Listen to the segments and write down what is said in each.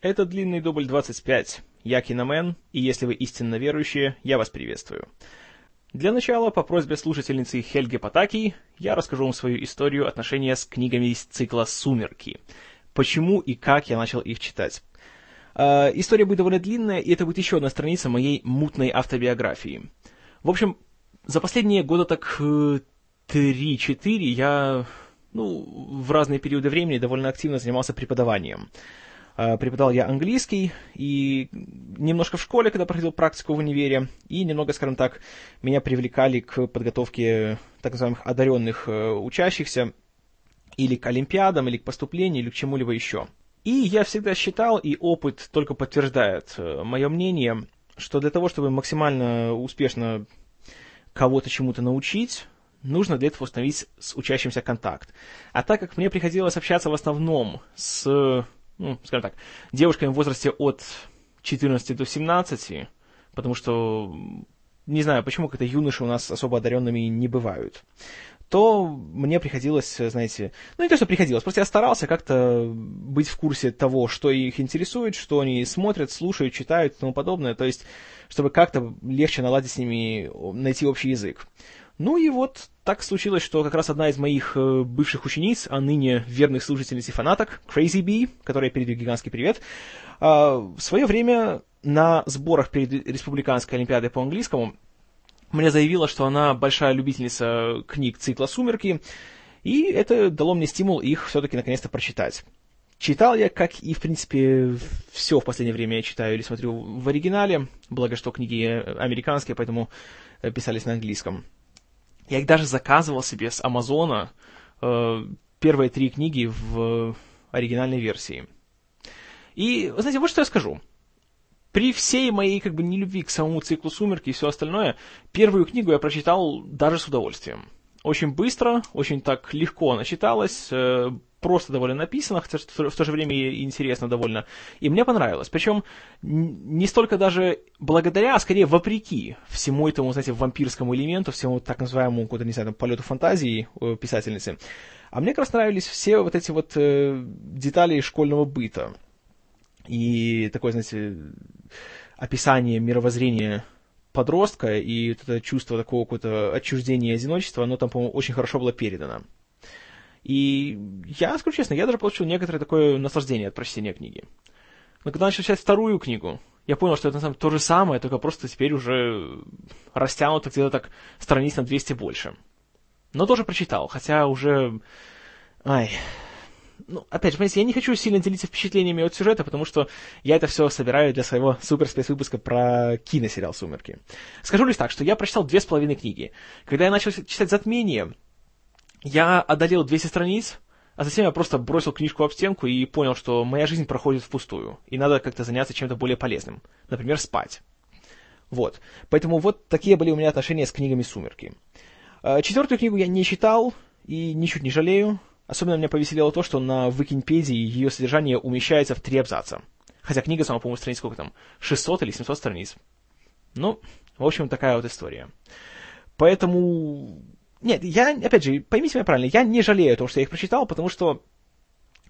Это длинный дубль 25. Я Киномен, и если вы истинно верующие, я вас приветствую. Для начала, по просьбе слушательницы Хельги Патаки, я расскажу вам свою историю отношения с книгами из цикла «Сумерки». Почему и как я начал их читать. Э, история будет довольно длинная, и это будет еще одна страница моей мутной автобиографии. В общем, за последние года так 3-4 э, я ну, в разные периоды времени довольно активно занимался преподаванием. Э, преподавал я английский, и немножко в школе, когда проходил практику в универе, и немного, скажем так, меня привлекали к подготовке так называемых одаренных э, учащихся, или к олимпиадам, или к поступлению, или к чему-либо еще. И я всегда считал, и опыт только подтверждает э, мое мнение, что для того, чтобы максимально успешно кого-то чему-то научить, нужно для этого установить с учащимся контакт. А так как мне приходилось общаться в основном с ну, скажем так, девушками в возрасте от 14 до 17, потому что не знаю, почему как-то юноши у нас особо одаренными не бывают, то мне приходилось, знаете, ну не то, что приходилось, просто я старался как-то быть в курсе того, что их интересует, что они смотрят, слушают, читают и тому подобное, то есть, чтобы как-то легче наладить с ними, найти общий язык. Ну и вот так случилось, что как раз одна из моих э, бывших учениц, а ныне верных слушательниц и фанаток, Crazy Bee, которая передаю гигантский привет, э, в свое время на сборах перед Республиканской Олимпиадой по английскому мне заявила, что она большая любительница книг цикла «Сумерки», и это дало мне стимул их все-таки наконец-то прочитать. Читал я, как и, в принципе, все в последнее время я читаю или смотрю в оригинале, благо что книги американские, поэтому э, писались на английском. Я их даже заказывал себе с Амазона, э, первые три книги в оригинальной версии. И, вы знаете, вот что я скажу. При всей моей как бы нелюбви к самому циклу «Сумерки» и все остальное, первую книгу я прочитал даже с удовольствием. Очень быстро, очень так легко она читалась, э, просто довольно написано, хотя в то же время и интересно довольно. И мне понравилось. Причем не столько даже благодаря, а скорее вопреки всему этому, знаете, вампирскому элементу, всему так называемому, куда не знаю, там, полету фантазии писательницы. А мне как раз нравились все вот эти вот э, детали школьного быта. И такое, знаете, описание мировоззрения подростка и это чувство такого какого-то отчуждения и одиночества, оно там, по-моему, очень хорошо было передано. И я, скажу честно, я даже получил некоторое такое наслаждение от прочтения книги. Но когда начал читать вторую книгу, я понял, что это на самом деле то же самое, только просто теперь уже растянуто где-то так страниц на 200 больше. Но тоже прочитал, хотя уже... Ай... Ну, опять же, понимаете, я не хочу сильно делиться впечатлениями от сюжета, потому что я это все собираю для своего суперспец-выпуска про киносериал «Сумерки». Скажу лишь так, что я прочитал две с половиной книги. Когда я начал читать «Затмение», я одолел 200 страниц, а затем я просто бросил книжку об стенку и понял, что моя жизнь проходит впустую, и надо как-то заняться чем-то более полезным. Например, спать. Вот. Поэтому вот такие были у меня отношения с книгами «Сумерки». А, четвертую книгу я не читал и ничуть не жалею. Особенно меня повеселило то, что на Википедии ее содержание умещается в три абзаца. Хотя книга сама, по-моему, страниц сколько там? 600 или 700 страниц. Ну, в общем, такая вот история. Поэтому нет, я, опять же, поймите меня правильно, я не жалею того, что я их прочитал, потому что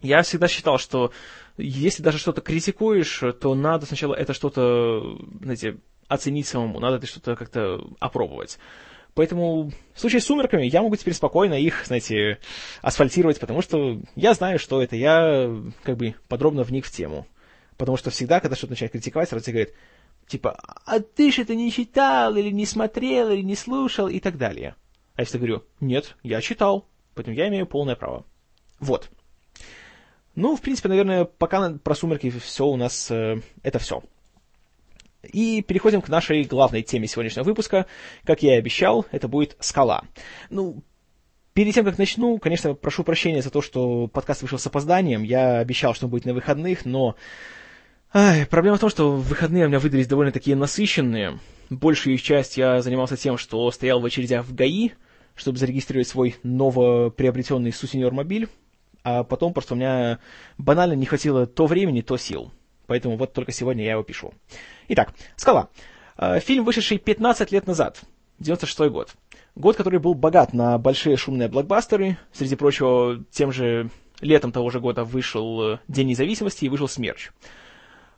я всегда считал, что если даже что-то критикуешь, то надо сначала это что-то, знаете, оценить самому, надо это что-то как-то опробовать. Поэтому в случае с «Сумерками» я могу теперь спокойно их, знаете, асфальтировать, потому что я знаю, что это, я как бы подробно вник в тему. Потому что всегда, когда что-то начинает критиковать, сразу говорит, типа, а ты же это не читал, или не смотрел, или не слушал, и так далее. А если говорю, нет, я читал, поэтому я имею полное право. Вот. Ну, в принципе, наверное, пока про сумерки все у нас, э, это все. И переходим к нашей главной теме сегодняшнего выпуска. Как я и обещал, это будет скала. Ну, перед тем, как начну, конечно, прошу прощения за то, что подкаст вышел с опозданием. Я обещал, что он будет на выходных, но... Ай, проблема в том, что выходные у меня выдались довольно такие насыщенные. Большую часть я занимался тем, что стоял в очередях в ГАИ, чтобы зарегистрировать свой новоприобретенный сусенер мобиль, а потом просто у меня банально не хватило то времени, то сил. Поэтому вот только сегодня я его пишу. Итак, «Скала». А, фильм, вышедший 15 лет назад, 96 год. Год, который был богат на большие шумные блокбастеры. Среди прочего, тем же летом того же года вышел «День независимости» и вышел «Смерч».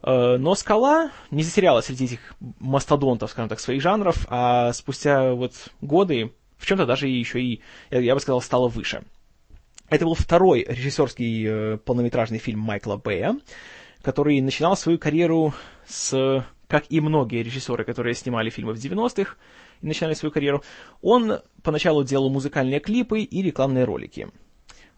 Э, но «Скала» не затерялась среди этих мастодонтов, скажем так, своих жанров, а спустя вот годы в чем-то даже еще и, я бы сказал, стала выше. Это был второй режиссерский э, полнометражный фильм Майкла Бэя, который начинал свою карьеру с, как и многие режиссеры, которые снимали фильмы в 90-х и начинали свою карьеру, он поначалу делал музыкальные клипы и рекламные ролики.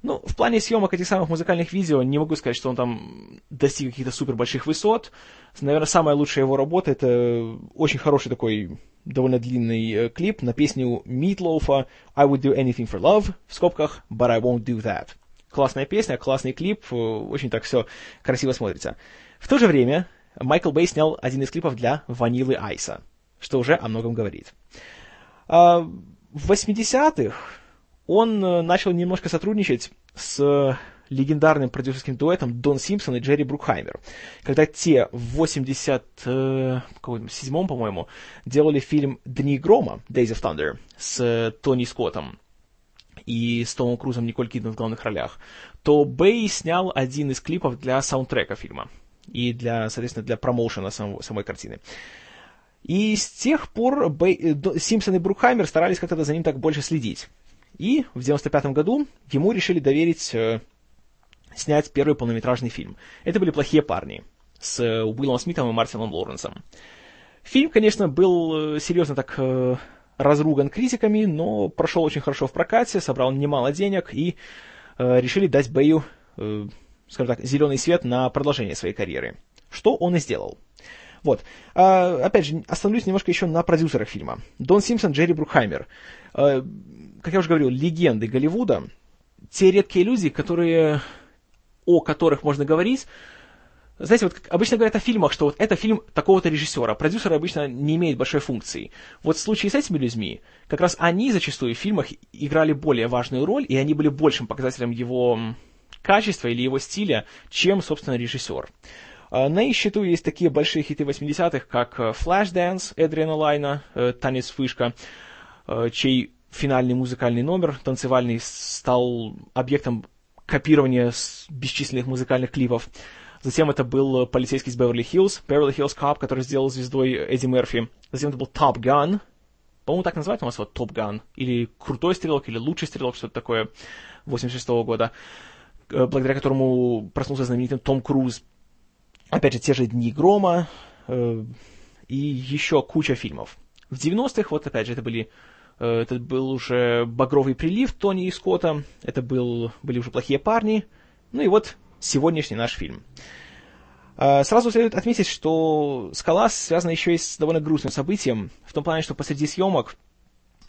Ну, в плане съемок этих самых музыкальных видео не могу сказать, что он там достиг каких-то супер больших высот. Наверное, самая лучшая его работа это очень хороший такой довольно длинный э, клип на песню Meatloaf I would do anything for love, в скобках, but I won't do that. Классная песня, классный клип, э, очень так все красиво смотрится. В то же время Майкл Бэй снял один из клипов для Ванилы Айса, что уже о многом говорит. А в 80-х он э, начал немножко сотрудничать с легендарным продюсерским дуэтом Дон Симпсон и Джерри Брукхаймер, когда те в 87-м, по-моему, делали фильм «Дни грома» Days of Thunder с э, Тони Скоттом и с Томом Крузом Николь Кидман в главных ролях, то Бэй снял один из клипов для саундтрека фильма и для, соответственно, для промоушена самого, самой картины. И с тех пор Бэй, э, Симпсон и Брукхаймер старались как-то за ним так больше следить. И в 95 году ему решили доверить э, снять первый полнометражный фильм. Это были «Плохие парни» с э, Уиллом Смитом и Мартином Лоуренсом. Фильм, конечно, был э, серьезно так э, разруган критиками, но прошел очень хорошо в прокате, собрал немало денег и э, решили дать Бэю, э, скажем так, зеленый свет на продолжение своей карьеры. Что он и сделал. Вот. А, опять же, остановлюсь немножко еще на продюсерах фильма. Дон Симпсон, Джерри Брукхаймер. А, как я уже говорил, легенды Голливуда. Те редкие люди, которые о которых можно говорить, знаете, вот обычно говорят о фильмах, что вот это фильм такого-то режиссера. Продюсер обычно не имеет большой функции. Вот в случае с этими людьми, как раз они зачастую в фильмах играли более важную роль, и они были большим показателем его качества или его стиля, чем, собственно, режиссер. А, на их счету есть такие большие хиты 80-х, как э, Flashdance Эдриана Лайна, э, «Танец фышка», э, чей финальный музыкальный номер, танцевальный, стал объектом копирование с бесчисленных музыкальных клипов. Затем это был полицейский из Беверли-Хиллз, Beverly Hills Cop, который сделал звездой Эдди Мерфи. Затем это был Top Gun, по-моему, так называется у нас вот Top Gun, или Крутой Стрелок, или Лучший Стрелок, что-то такое, 86 -го года, э, благодаря которому проснулся знаменитым Том Круз. Опять же, те же Дни Грома э, и еще куча фильмов. В 90-х, вот опять же, это были Э, это был уже «Багровый прилив» Тони и Скотта, это был, были уже «Плохие парни», ну и вот сегодняшний наш фильм. Э, сразу следует отметить, что «Скала» связана еще и с довольно грустным событием, в том плане, что посреди съемок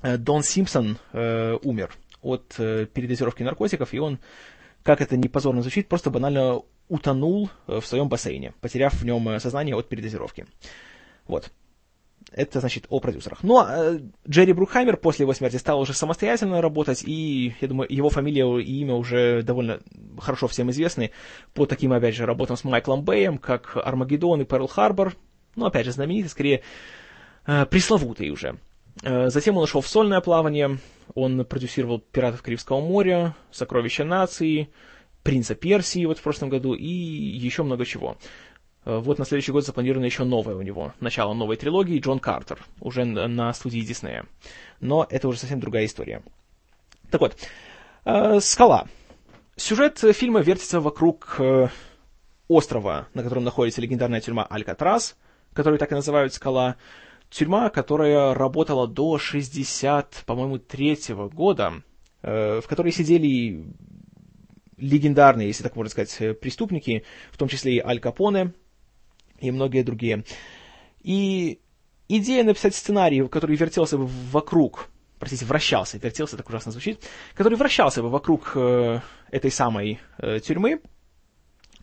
э, Дон Симпсон э, умер от э, передозировки наркотиков, и он, как это не позорно звучит, просто банально утонул в своем бассейне, потеряв в нем сознание от передозировки. Вот. Это значит о продюсерах. Но ну, а, э, Джерри Брукхаймер после его смерти стал уже самостоятельно работать, и, я думаю, его фамилия и имя уже довольно хорошо всем известны по таким, опять же, работам с Майклом Бэем, как Армагеддон и Перл Харбор. Ну, опять же, знаменитый, скорее, э, пресловутый уже. Э, затем он ушел в сольное плавание, он продюсировал «Пиратов Карибского моря», «Сокровища нации», «Принца Персии» вот в прошлом году и еще много чего. Э, вот на следующий год запланировано еще новое у него, начало новой трилогии, Джон Картер, уже на студии Диснея. Но это уже совсем другая история. Так вот, э, «Скала». Сюжет фильма вертится вокруг острова, на котором находится легендарная тюрьма Алькатрас, которую так и называют «Скала». Тюрьма, которая работала до 60, по-моему, третьего года, в которой сидели легендарные, если так можно сказать, преступники, в том числе и Аль Капоне, и многие другие. И идея написать сценарий, который вертелся бы вокруг, простите, вращался, вертелся, так ужасно звучит, который вращался бы вокруг э, этой самой э, тюрьмы,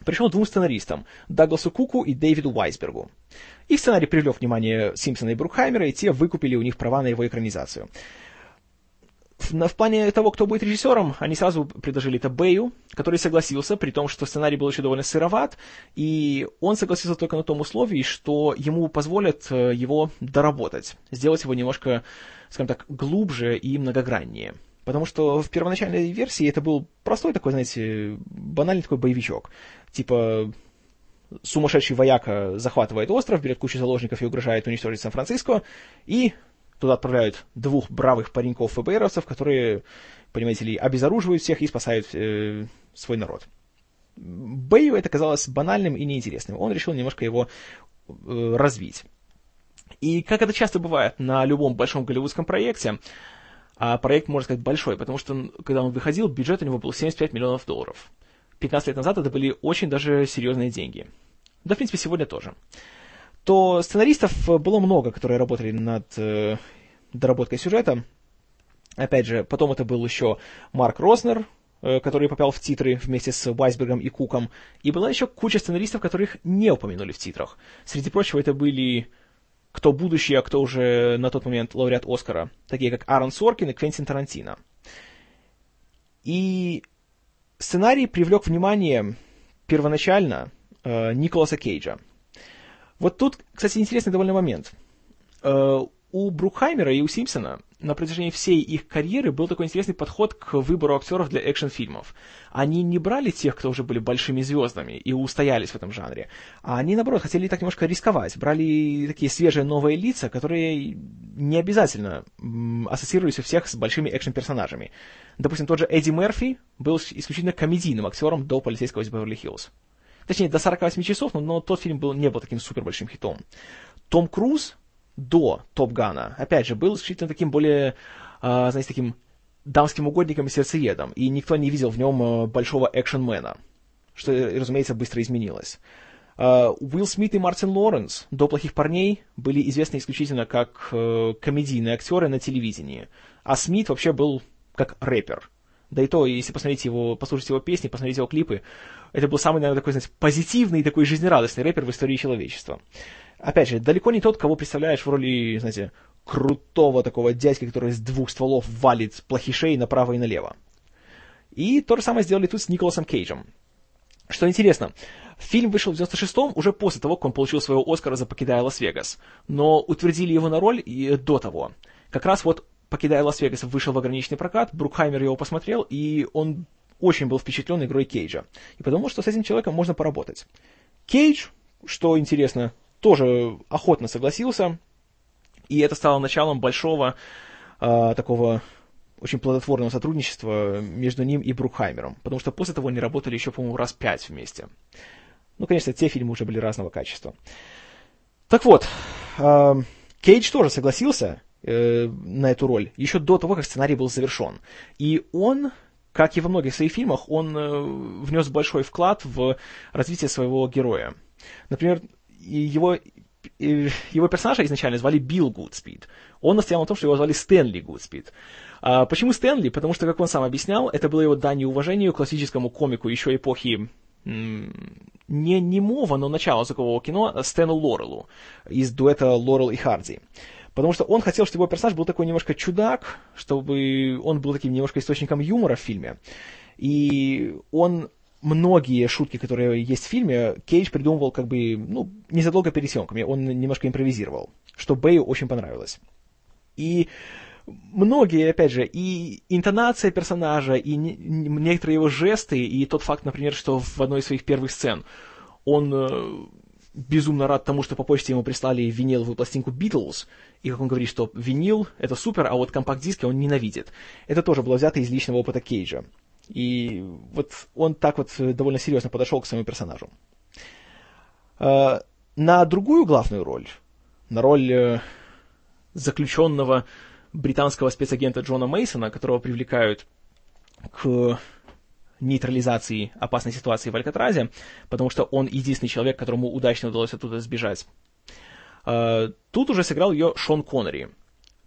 пришел двум сценаристам, Дагласу Куку и Дэвиду Уайсбергу. Их сценарий привлек внимание Симпсона и Брукхаймера, и те выкупили у них права на его экранизацию в, плане того, кто будет режиссером, они сразу предложили это Бэю, который согласился, при том, что сценарий был еще довольно сыроват, и он согласился только на том условии, что ему позволят э, его доработать, сделать его немножко, скажем так, глубже и многограннее. Потому что в первоначальной версии это был простой такой, знаете, банальный такой боевичок. Типа сумасшедший вояка захватывает остров, берет кучу заложников и угрожает уничтожить Сан-Франциско, и туда отправляют двух бравых пареньков ФБРовцев, которые, понимаете ли, обезоруживают всех и спасают э, свой народ. Бэю это казалось банальным и неинтересным. Он решил немножко его э, развить. И как это часто бывает на любом большом голливудском проекте, а проект, можно сказать, большой, потому что когда он выходил, бюджет у него был 75 миллионов долларов. 15 лет назад это были очень даже серьезные деньги. Да, в принципе, сегодня тоже. То сценаристов было много, которые работали над э, доработкой сюжета. Опять же, потом это был еще Марк Роснер, э, который попал в титры вместе с Вайсбергом и Куком. И была еще куча сценаристов, которых не упомянули в титрах. Среди прочего, это были кто будущий, а кто уже на тот момент лауреат Оскара, такие как Аарон Соркин и Квентин Тарантино. И сценарий привлек внимание первоначально э, Николаса Кейджа. Вот тут, кстати, интересный довольно момент. Э, у Брукхаймера и у Симпсона на протяжении всей их карьеры был такой интересный подход к выбору актеров для экшн-фильмов. Они не брали тех, кто уже были большими звездами и устоялись в этом жанре, а они, наоборот, хотели так немножко рисковать. Брали такие свежие новые лица, которые не обязательно ассоциировались у всех с большими экшн-персонажами. Допустим, тот же Эдди Мерфи был исключительно комедийным актером до «Полицейского из Беверли-Хиллз». Точнее, до 48 часов, но, но тот фильм был, не был таким супер большим хитом. Том Круз до Топ Гана, опять же, был исключительно таким более, э, знаете, таким дамским угодником и сердцеедом, и никто не видел в нем э, большого экшенмена, что, разумеется, быстро изменилось. Uh, Уилл Смит и Мартин Лоренс до «Плохих парней» были известны исключительно как uh, комедийные актеры на телевидении, а Смит вообще был как рэпер. Да и то, если посмотреть его, послушать его песни, посмотреть его клипы, это был самый, наверное, такой, знаете, позитивный, такой жизнерадостный рэпер в истории человечества опять же, далеко не тот, кого представляешь в роли, знаете, крутого такого дядьки, который с двух стволов валит плохишей направо и налево. И то же самое сделали тут с Николасом Кейджем. Что интересно, фильм вышел в 96-м уже после того, как он получил своего Оскара за «Покидая Лас-Вегас», но утвердили его на роль и до того. Как раз вот «Покидая Лас-Вегас» вышел в ограниченный прокат, Брукхаймер его посмотрел, и он очень был впечатлен игрой Кейджа. И подумал, что с этим человеком можно поработать. Кейдж, что интересно, тоже охотно согласился, и это стало началом большого э, такого очень плодотворного сотрудничества между ним и Брукхаймером, потому что после того они работали еще, по-моему, раз пять вместе. Ну, конечно, те фильмы уже были разного качества. Так вот, э, Кейдж тоже согласился э, на эту роль еще до того, как сценарий был завершен. И он, как и во многих своих фильмах, он э, внес большой вклад в развитие своего героя. Например, его, его персонажа изначально звали Билл Гудспид. Он настоял на том, что его звали Стэнли Гудспид. А, почему Стэнли? Потому что, как он сам объяснял, это было его дань уважению классическому комику еще эпохи не немого, но начала звукового кино Стэну Лорелу из дуэта Лорел и Харди. Потому что он хотел, чтобы его персонаж был такой немножко чудак, чтобы он был таким немножко источником юмора в фильме. И он многие шутки, которые есть в фильме, Кейдж придумывал как бы, ну, незадолго перед съемками, он немножко импровизировал, что Бэю очень понравилось. И многие, опять же, и интонация персонажа, и некоторые его жесты, и тот факт, например, что в одной из своих первых сцен он э, безумно рад тому, что по почте ему прислали виниловую пластинку Beatles, и как он говорит, что винил — это супер, а вот компакт-диски он ненавидит. Это тоже было взято из личного опыта Кейджа. И вот он так вот довольно серьезно подошел к своему персонажу. А, на другую главную роль, на роль э, заключенного британского спецагента Джона Мейсона, которого привлекают к нейтрализации опасной ситуации в Алькатразе, потому что он единственный человек, которому удачно удалось оттуда сбежать. Тут уже сыграл ее Шон Коннери.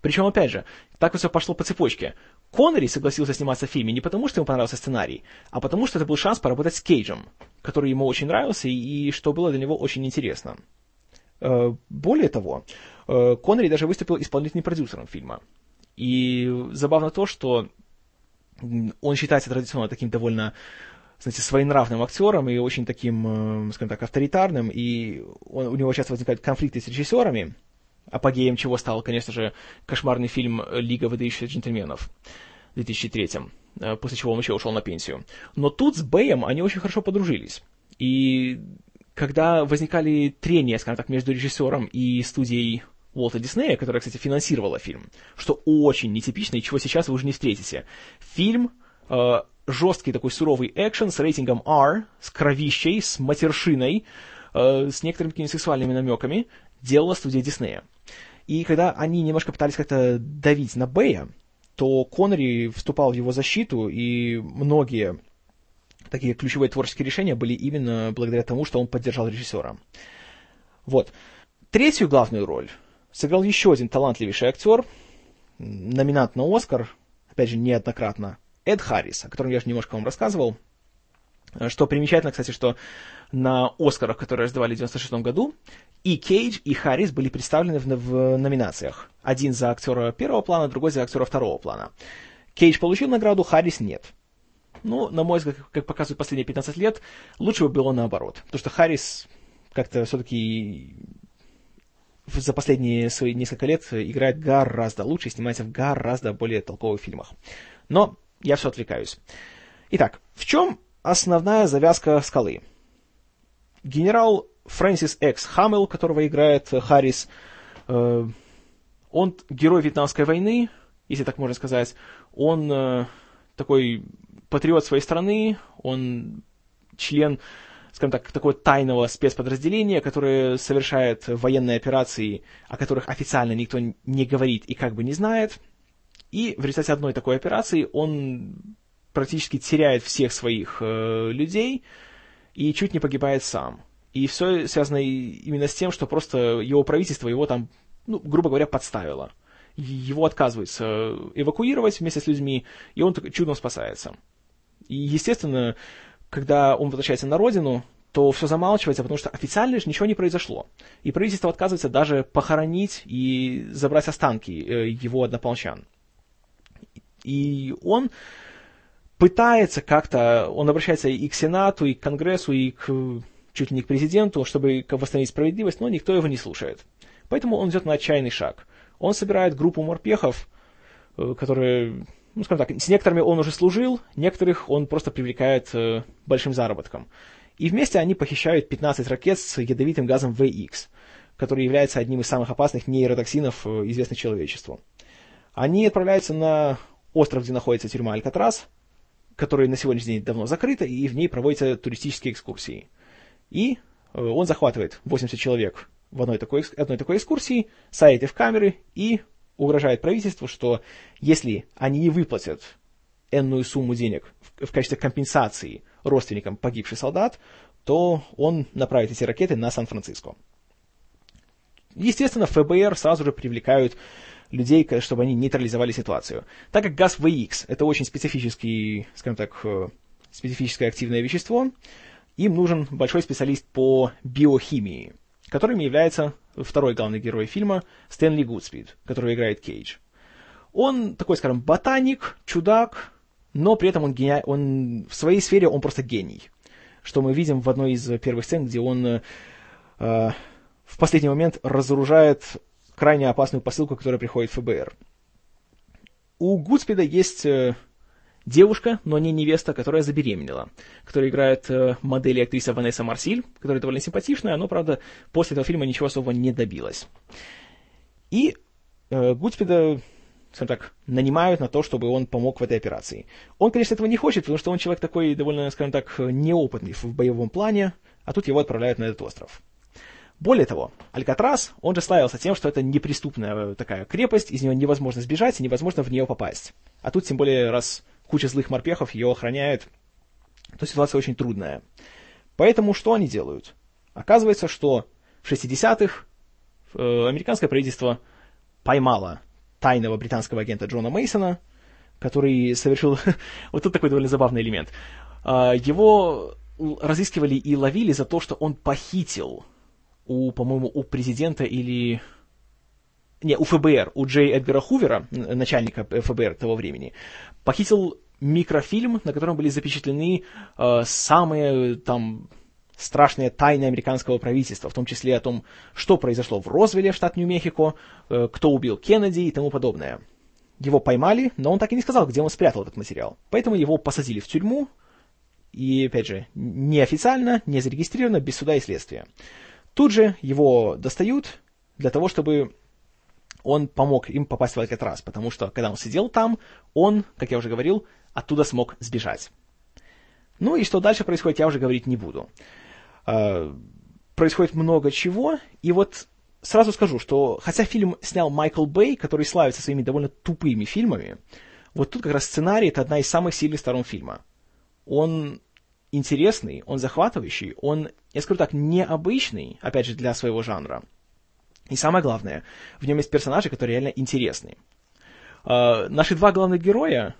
Причем, опять же, так все пошло по цепочке. Коннери согласился сниматься в фильме не потому, что ему понравился сценарий, а потому, что это был шанс поработать с Кейджем, который ему очень нравился и, что было для него очень интересно. Э, более того, э, Коннери даже выступил исполнительным продюсером фильма. И забавно то, что он считается традиционно таким довольно знаете, своенравным актером и очень таким, э, скажем так, авторитарным, и он, у него часто возникают конфликты с режиссерами, апогеем чего стал, конечно же, кошмарный фильм «Лига выдающихся джентльменов» в 2003 после чего он вообще ушел на пенсию. Но тут с Бэем они очень хорошо подружились. И когда возникали трения, скажем так, между режиссером и студией Уолта Диснея, которая, кстати, финансировала фильм, что очень нетипично и чего сейчас вы уже не встретите. Фильм э, жесткий такой суровый экшен с рейтингом R, с кровищей, с матершиной, э, с некоторыми такими сексуальными намеками, делала студия Диснея. И когда они немножко пытались как-то давить на Бэя, то Коннери вступал в его защиту, и многие такие ключевые творческие решения были именно благодаря тому, что он поддержал режиссера. Вот. Третью главную роль сыграл еще один талантливейший актер, номинант на Оскар, опять же, неоднократно, Эд Харрис, о котором я же немножко вам рассказывал. Что примечательно, кстати, что на Оскарах, которые раздавали в 96 году, и Кейдж, и Харрис были представлены в, в номинациях. Один за актера первого плана, другой за актера второго плана. Кейдж получил награду, Харрис нет. Ну, на мой взгляд, как показывают последние 15 лет, лучше бы было наоборот. Потому что Харрис как-то все-таки за последние свои несколько лет играет гораздо лучше снимается в гораздо более толковых фильмах. Но я все отвлекаюсь. Итак, в чем основная завязка «Скалы»? Генерал Фрэнсис Экс Хаммел, которого играет Харрис, э, он герой Вьетнамской войны, если так можно сказать. Он э, такой патриот своей страны, он член, скажем так, такого тайного спецподразделения, которое совершает военные операции, о которых официально никто не говорит и как бы не знает. И в результате одной такой операции он практически теряет всех своих э, людей и чуть не погибает сам. И все связано именно с тем, что просто его правительство его там, ну, грубо говоря, подставило. Его отказывается эвакуировать вместе с людьми, и он чудом спасается. И, естественно, когда он возвращается на родину, то все замалчивается, потому что официально же ничего не произошло. И правительство отказывается даже похоронить и забрать останки э, его однополчан. И он пытается как-то, он обращается и к Сенату, и к Конгрессу, и к чуть ли не к президенту, чтобы восстановить справедливость, но никто его не слушает. Поэтому он идет на отчаянный шаг. Он собирает группу морпехов, э, которые, ну, скажем так, с некоторыми он уже служил, некоторых он просто привлекает э, большим заработком. И вместе они похищают 15 ракет с ядовитым газом VX, который является одним из самых опасных нейротоксинов, э, известных человечеству. Они отправляются на остров, где находится тюрьма Алькатрас, который на сегодняшний день давно закрыта, и в ней проводятся туристические экскурсии. И э, он захватывает 80 человек в одной такой, одной такой экскурсии, садит их в камеры и угрожает правительству, что если они не выплатят энную сумму денег в, в качестве компенсации родственникам погибших солдат, то он направит эти ракеты на Сан-Франциско. Естественно, ФБР сразу же привлекают людей, чтобы они нейтрализовали ситуацию. Так как газ VX – это очень специфический, скажем так, э, специфическое активное вещество, им нужен большой специалист по биохимии, которым является второй главный герой фильма Стэнли Гудспид, который играет Кейдж. Он такой, скажем, ботаник, чудак, но при этом он, гени... он в своей сфере он просто гений. Что мы видим в одной из первых сцен, где он э, в последний момент разоружает крайне опасную посылку, которая приходит в ФБР. У Гудспида есть э, девушка, но не невеста, которая забеременела, которая играет э, модель и актриса Ванесса Марсиль, которая довольно симпатичная, но, правда, после этого фильма ничего особо не добилась. И э, Гудспида, скажем так, нанимают на то, чтобы он помог в этой операции. Он, конечно, этого не хочет, потому что он человек такой довольно, скажем так, неопытный в боевом плане, а тут его отправляют на этот остров. Более того, Алькатрас, он же славился тем, что это неприступная такая крепость, из нее невозможно сбежать и невозможно в нее попасть. А тут, тем более, раз куча злых морпехов ее охраняет, то ситуация очень трудная. Поэтому что они делают? Оказывается, что в 60-х э, американское правительство поймало тайного британского агента Джона Мейсона, который совершил... вот тут такой довольно забавный элемент. Э, его разыскивали и ловили за то, что он похитил у, по-моему, у президента или... Не, у ФБР, у Джей Эдгара Хувера, начальника ФБР того времени, похитил микрофильм, на котором были запечатлены э, самые там страшные тайны американского правительства, в том числе о том, что произошло в Розвилле, штат Нью-Мехико, э, кто убил Кеннеди и тому подобное. Его поймали, но он так и не сказал, где он спрятал этот материал. Поэтому его посадили в тюрьму, и, опять же, неофициально, не зарегистрировано, без суда и следствия. Тут же его достают для того, чтобы он помог им попасть в Алькатрас, потому что, когда он сидел там, он, как я уже говорил, оттуда смог сбежать. Ну и что дальше происходит, я уже говорить не буду. А, происходит много чего, и вот сразу скажу, что хотя фильм снял Майкл Бэй, который славится своими довольно тупыми фильмами, вот тут как раз сценарий — это одна из самых сильных сторон фильма. Он интересный, он захватывающий, он, я скажу так, необычный, опять же, для своего жанра. И самое главное, в нем есть персонажи, которые реально интересны. Uh, наши два главных героя,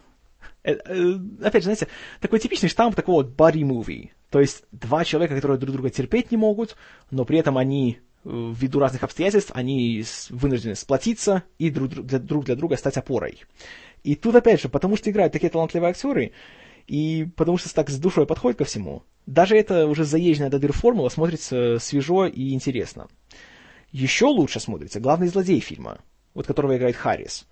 э, э, опять же, знаете, такой типичный штамп такого вот body movie. То есть два человека, которые друг друга терпеть не могут, но при этом они э, ввиду разных обстоятельств, они вынуждены сплотиться и друг для, друг для друга стать опорой. И тут, опять же, потому что играют такие талантливые актеры, и потому что так с душой подходит ко всему, даже эта уже заезженная до дыр формула смотрится свежо и интересно. Еще лучше смотрится главный злодей фильма, вот которого играет Харрис.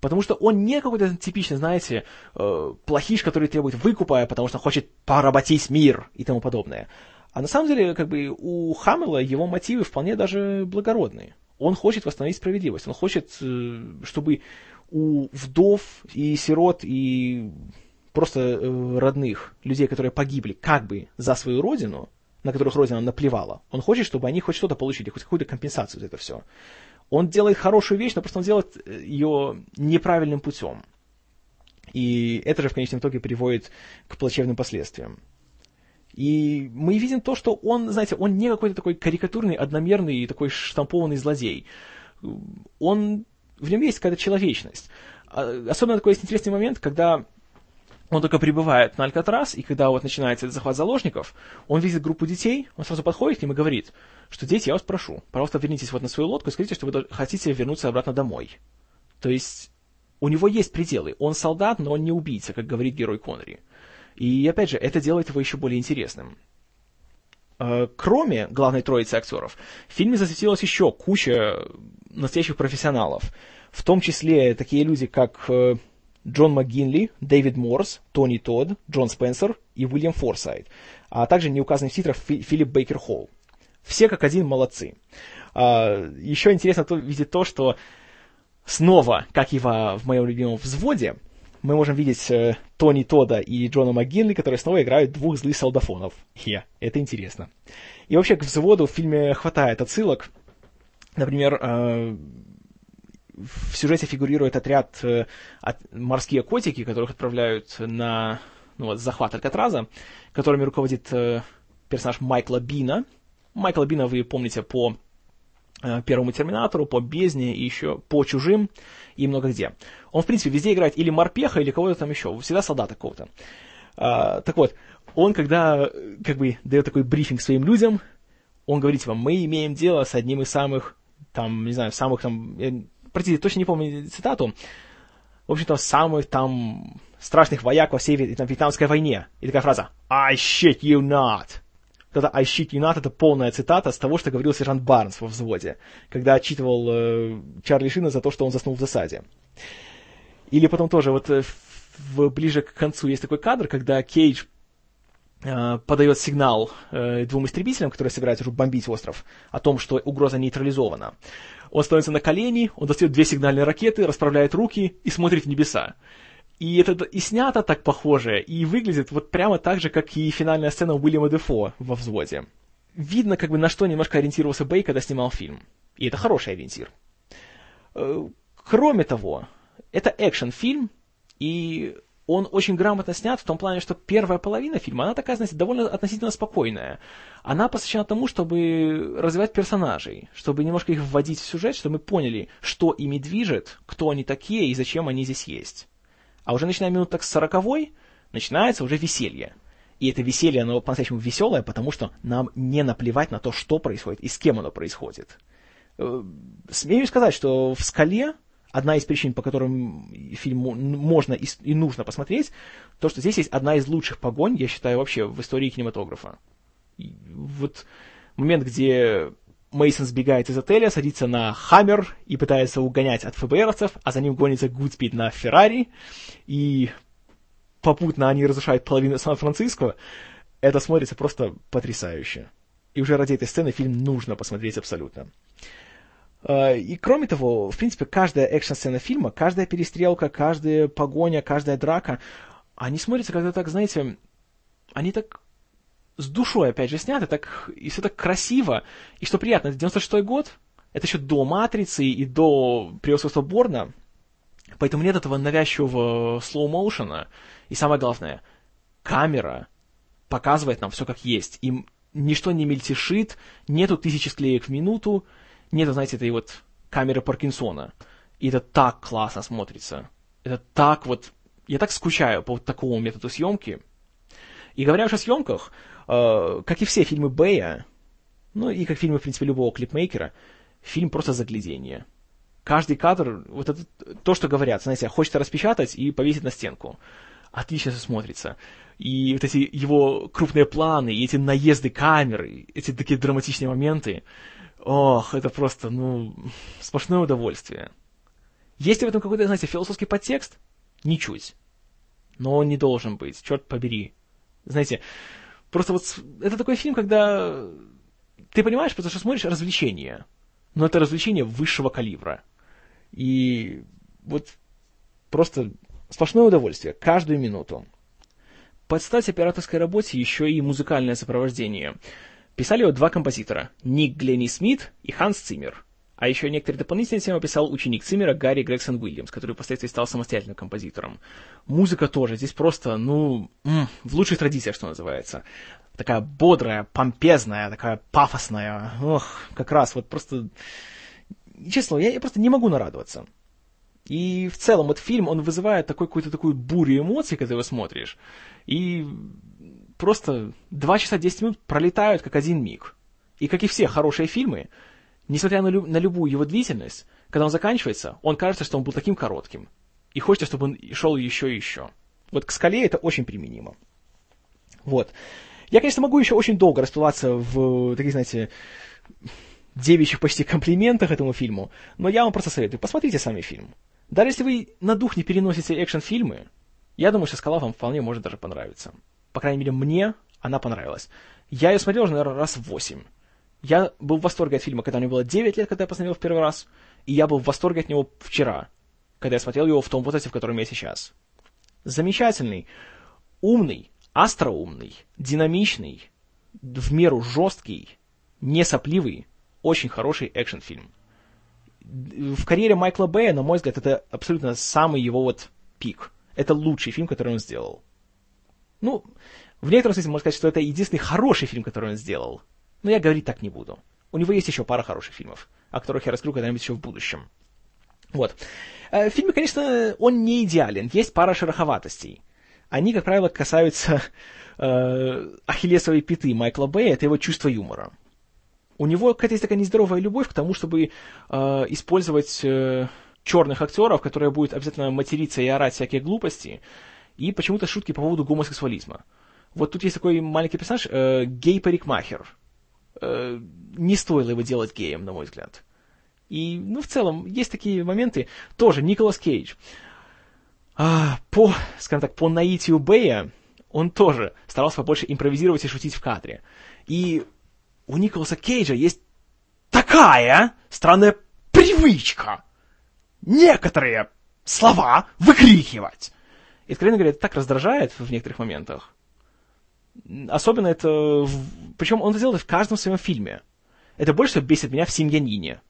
Потому что он не какой-то типичный, знаете, э, плохиш, который требует выкупа, потому что хочет поработить мир и тому подобное. А на самом деле, как бы, у Хаммела его мотивы вполне даже благородные. Он хочет восстановить справедливость. Он хочет, э, чтобы у вдов и сирот и просто э, родных, людей, которые погибли как бы за свою родину, на которых Родина наплевала. Он хочет, чтобы они хоть что-то получили, хоть какую-то компенсацию за это все. Он делает хорошую вещь, но просто он делает э, ее неправильным путем. И это же в конечном итоге приводит к плачевным последствиям. И мы видим то, что он, знаете, он не какой-то такой карикатурный, одномерный и такой штампованный злодей. Он, в нем есть какая-то человечность. А, особенно такой есть интересный момент, когда он только прибывает на Алькатрас, и когда вот начинается этот захват заложников, он видит группу детей, он сразу подходит к ним и говорит, что дети, я вас прошу, пожалуйста, вернитесь вот на свою лодку и скажите, что вы хотите вернуться обратно домой. То есть у него есть пределы. Он солдат, но он не убийца, как говорит герой Коннери. И опять же, это делает его еще более интересным. Э, кроме главной троицы актеров, в фильме засветилась еще куча настоящих профессионалов. В том числе такие люди, как э, Джон МcГинли, Дэвид Морс, Тони Тодд, Джон Спенсер и Уильям Форсайт, а также не указанный в титрах Филипп Бейкер Холл. Все как один молодцы. А, еще интересно то, видеть то, что снова, как и во, в моем любимом взводе, мы можем видеть э, Тони Тода и Джона МcГинли, которые снова играют двух злых солдафонов. Yeah, это интересно. И вообще к взводу в фильме хватает отсылок. Например, э, в сюжете фигурирует отряд э, от, морские котики, которых отправляют на ну, вот, захват Алькатраза, которыми руководит э, персонаж Майкла Бина. Майкла Бина вы помните по э, первому Терминатору, по Бездне и еще по Чужим и много где. Он, в принципе, везде играет или морпеха, или кого-то там еще, всегда солдата какого-то. А, так вот, он, когда как бы дает такой брифинг своим людям, он говорит вам, мы имеем дело с одним из самых, там, не знаю, самых там, простите, точно не помню цитату, в общем-то, самых там страшных вояк во всей там, Вьетнамской войне. И такая фраза «I shit you not». Когда «I shit you not» — это полная цитата с того, что говорил сержант Барнс во взводе, когда отчитывал э, Чарли Шина за то, что он заснул в засаде. Или потом тоже вот э, в, ближе к концу есть такой кадр, когда Кейдж э, подает сигнал э, двум истребителям, которые собираются уже бомбить остров, о том, что угроза нейтрализована. Он становится на колени, он достает две сигнальные ракеты, расправляет руки и смотрит в небеса. И это и снято так похоже, и выглядит вот прямо так же, как и финальная сцена Уильяма Дефо во взводе. Видно, как бы на что немножко ориентировался Бэй, когда снимал фильм. И это хороший ориентир. Э, кроме того, это экшен-фильм, и он очень грамотно снят в том плане, что первая половина фильма, она такая, знаете, довольно относительно спокойная. Она посвящена тому, чтобы развивать персонажей, чтобы немножко их вводить в сюжет, чтобы мы поняли, что ими движет, кто они такие и зачем они здесь есть. А уже начиная минут так с сороковой, начинается уже веселье. И это веселье, оно по-настоящему веселое, потому что нам не наплевать на то, что происходит и с кем оно происходит. Э, смею сказать, что в «Скале» одна из причин, по которым фильм можно и, нужно посмотреть, то, что здесь есть одна из лучших погонь, я считаю, вообще в истории кинематографа. И вот момент, где Мейсон сбегает из отеля, садится на Хаммер и пытается угонять от ФБРовцев, а за ним гонится Гудспид на Феррари, и попутно они разрушают половину Сан-Франциско, это смотрится просто потрясающе. И уже ради этой сцены фильм нужно посмотреть абсолютно. А, и кроме того, в принципе, каждая экшн-сцена фильма, каждая перестрелка, каждая погоня, каждая драка, они смотрятся как-то так, знаете, они так с душой, опять же, сняты, так, и все так красиво. И что приятно, это 96-й год, это еще до «Матрицы» и до «Превосходства Борна», поэтому нет этого навязчивого слоу-моушена. И самое главное, камера показывает нам все как есть. Им ничто не мельтешит, нету тысячи склеек в минуту, нету, знаете, этой вот камеры Паркинсона. И это так классно смотрится. Это так вот... Я так скучаю по вот такому методу съемки. И говоря уж о съемках, э, как и все фильмы Бэя, ну и как фильмы, в принципе, любого клипмейкера, фильм просто заглядение. Каждый кадр, вот это то, что говорят, знаете, хочется распечатать и повесить на стенку. Отлично смотрится и вот эти его крупные планы, и эти наезды камеры, эти такие драматичные моменты, ох, это просто, ну, сплошное удовольствие. Есть ли в этом какой-то, знаете, философский подтекст? Ничуть. Но он не должен быть, черт побери. Знаете, просто вот это такой фильм, когда ты понимаешь, потому что смотришь развлечение, но это развлечение высшего калибра. И вот просто сплошное удовольствие, каждую минуту. Под стать операторской работе еще и музыкальное сопровождение. Писали его два композитора – Ник Гленни Смит и Ханс Циммер. А еще некоторые дополнительные темы писал ученик Циммера Гарри Грегсон Уильямс, который впоследствии стал самостоятельным композитором. Музыка тоже здесь просто, ну, в лучших традициях, что называется. Такая бодрая, помпезная, такая пафосная. Ох, как раз вот просто... Честно, я, я просто не могу нарадоваться. И в целом этот фильм, он вызывает такой, какую-то такую бурю эмоций, когда ты его смотришь. И просто 2 часа 10 минут пролетают как один миг. И как и все хорошие фильмы, несмотря на, лю- на любую его длительность, когда он заканчивается, он кажется, что он был таким коротким. И хочется, чтобы он шел еще и еще. Вот к скале это очень применимо. Вот. Я, конечно, могу еще очень долго расплываться в таких, знаете, девичьих почти комплиментах этому фильму, но я вам просто советую, посмотрите сами фильм. Даже если вы на дух не переносите экшн-фильмы, я думаю, что «Скала» вам вполне может даже понравиться. По крайней мере, мне она понравилась. Я ее смотрел уже, наверное, раз в восемь. Я был в восторге от фильма, когда мне было 9 лет, когда я посмотрел в первый раз, и я был в восторге от него вчера, когда я смотрел его в том возрасте, в котором я сейчас. Замечательный, умный, остроумный, динамичный, в меру жесткий, не сопливый, очень хороший экшн-фильм. В карьере Майкла Бэя, на мой взгляд, это абсолютно самый его вот пик. Это лучший фильм, который он сделал. Ну, в некотором смысле можно сказать, что это единственный хороший фильм, который он сделал. Но я говорить так не буду. У него есть еще пара хороших фильмов, о которых я расскажу когда-нибудь еще в будущем. Вот. Э, в фильме, конечно, он не идеален. Есть пара шероховатостей. Они, как правило, касаются э, ахиллесовой пяты Майкла Бэя, это его чувство юмора. У него какая-то есть такая нездоровая любовь к тому, чтобы э, использовать э, черных актеров, которые будут обязательно материться и орать всякие глупости, и почему-то шутки по поводу гомосексуализма. Вот тут есть такой маленький персонаж, э, гей-парикмахер. Э, не стоило его делать геем, на мой взгляд. И, ну, в целом, есть такие моменты. Тоже Николас Кейдж. А, по, скажем так, по наитию Бэя он тоже старался побольше импровизировать и шутить в кадре. И у Николаса Кейджа есть такая странная привычка некоторые слова выкрикивать. И, откровенно говоря, это так раздражает в некоторых моментах. Особенно это... Причем он это делает в каждом своем фильме. Это больше всего бесит меня в «Семьянине».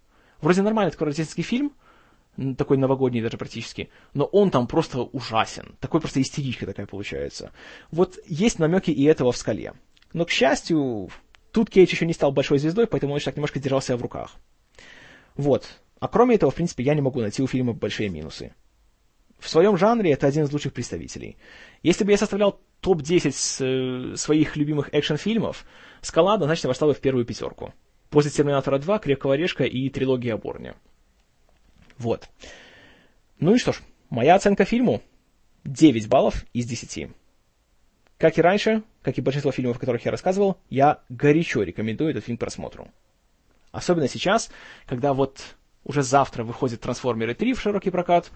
Вроде нормальный такой рождественский фильм, такой новогодний даже практически, но он там просто ужасен. Такой просто истеричка такая получается. Вот есть намеки и этого в «Скале». Но, к счастью, тут Кейдж еще не стал большой звездой, поэтому он еще так немножко держал себя в руках. Вот. А кроме этого, в принципе, я не могу найти у фильма большие минусы. В своем жанре это один из лучших представителей. Если бы я составлял топ-10 э, своих любимых экшн-фильмов, «Скала» однозначно вошла бы в первую пятерку. После «Терминатора 2», «Крепкого орешка» и «Трилогии о Борне». Вот. Ну и что ж, моя оценка фильму 9 баллов из 10. Как и раньше, как и большинство фильмов, о которых я рассказывал, я горячо рекомендую этот фильм к просмотру. Особенно сейчас, когда вот уже завтра выходит «Трансформеры 3» в широкий прокат.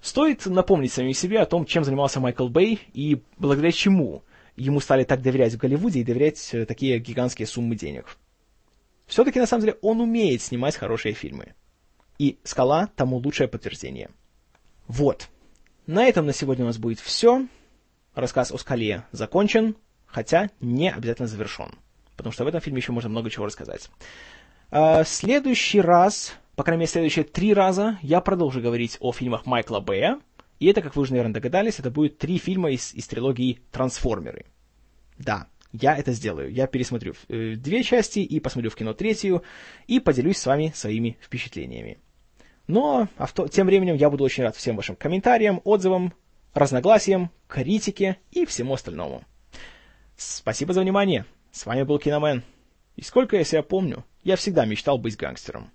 Стоит напомнить самим себе о том, чем занимался Майкл Бэй и благодаря чему ему стали так доверять в Голливуде и доверять э, такие гигантские суммы денег. Все-таки, на самом деле, он умеет снимать хорошие фильмы. И «Скала» тому лучшее подтверждение. Вот. На этом на сегодня у нас будет все. Рассказ о «Скале» закончен, хотя не обязательно завершен. Потому что в этом фильме еще можно много чего рассказать. А, следующий раз, по крайней мере, следующие три раза я продолжу говорить о фильмах Майкла Бэя, и это, как вы уже, наверное, догадались, это будет три фильма из, из трилогии «Трансформеры». Да, я это сделаю. Я пересмотрю э, две части и посмотрю в кино третью, и поделюсь с вами своими впечатлениями. Но а то, тем временем я буду очень рад всем вашим комментариям, отзывам, разногласиям, критике и всему остальному. Спасибо за внимание. С вами был Киномен. И сколько я себя помню, я всегда мечтал быть гангстером.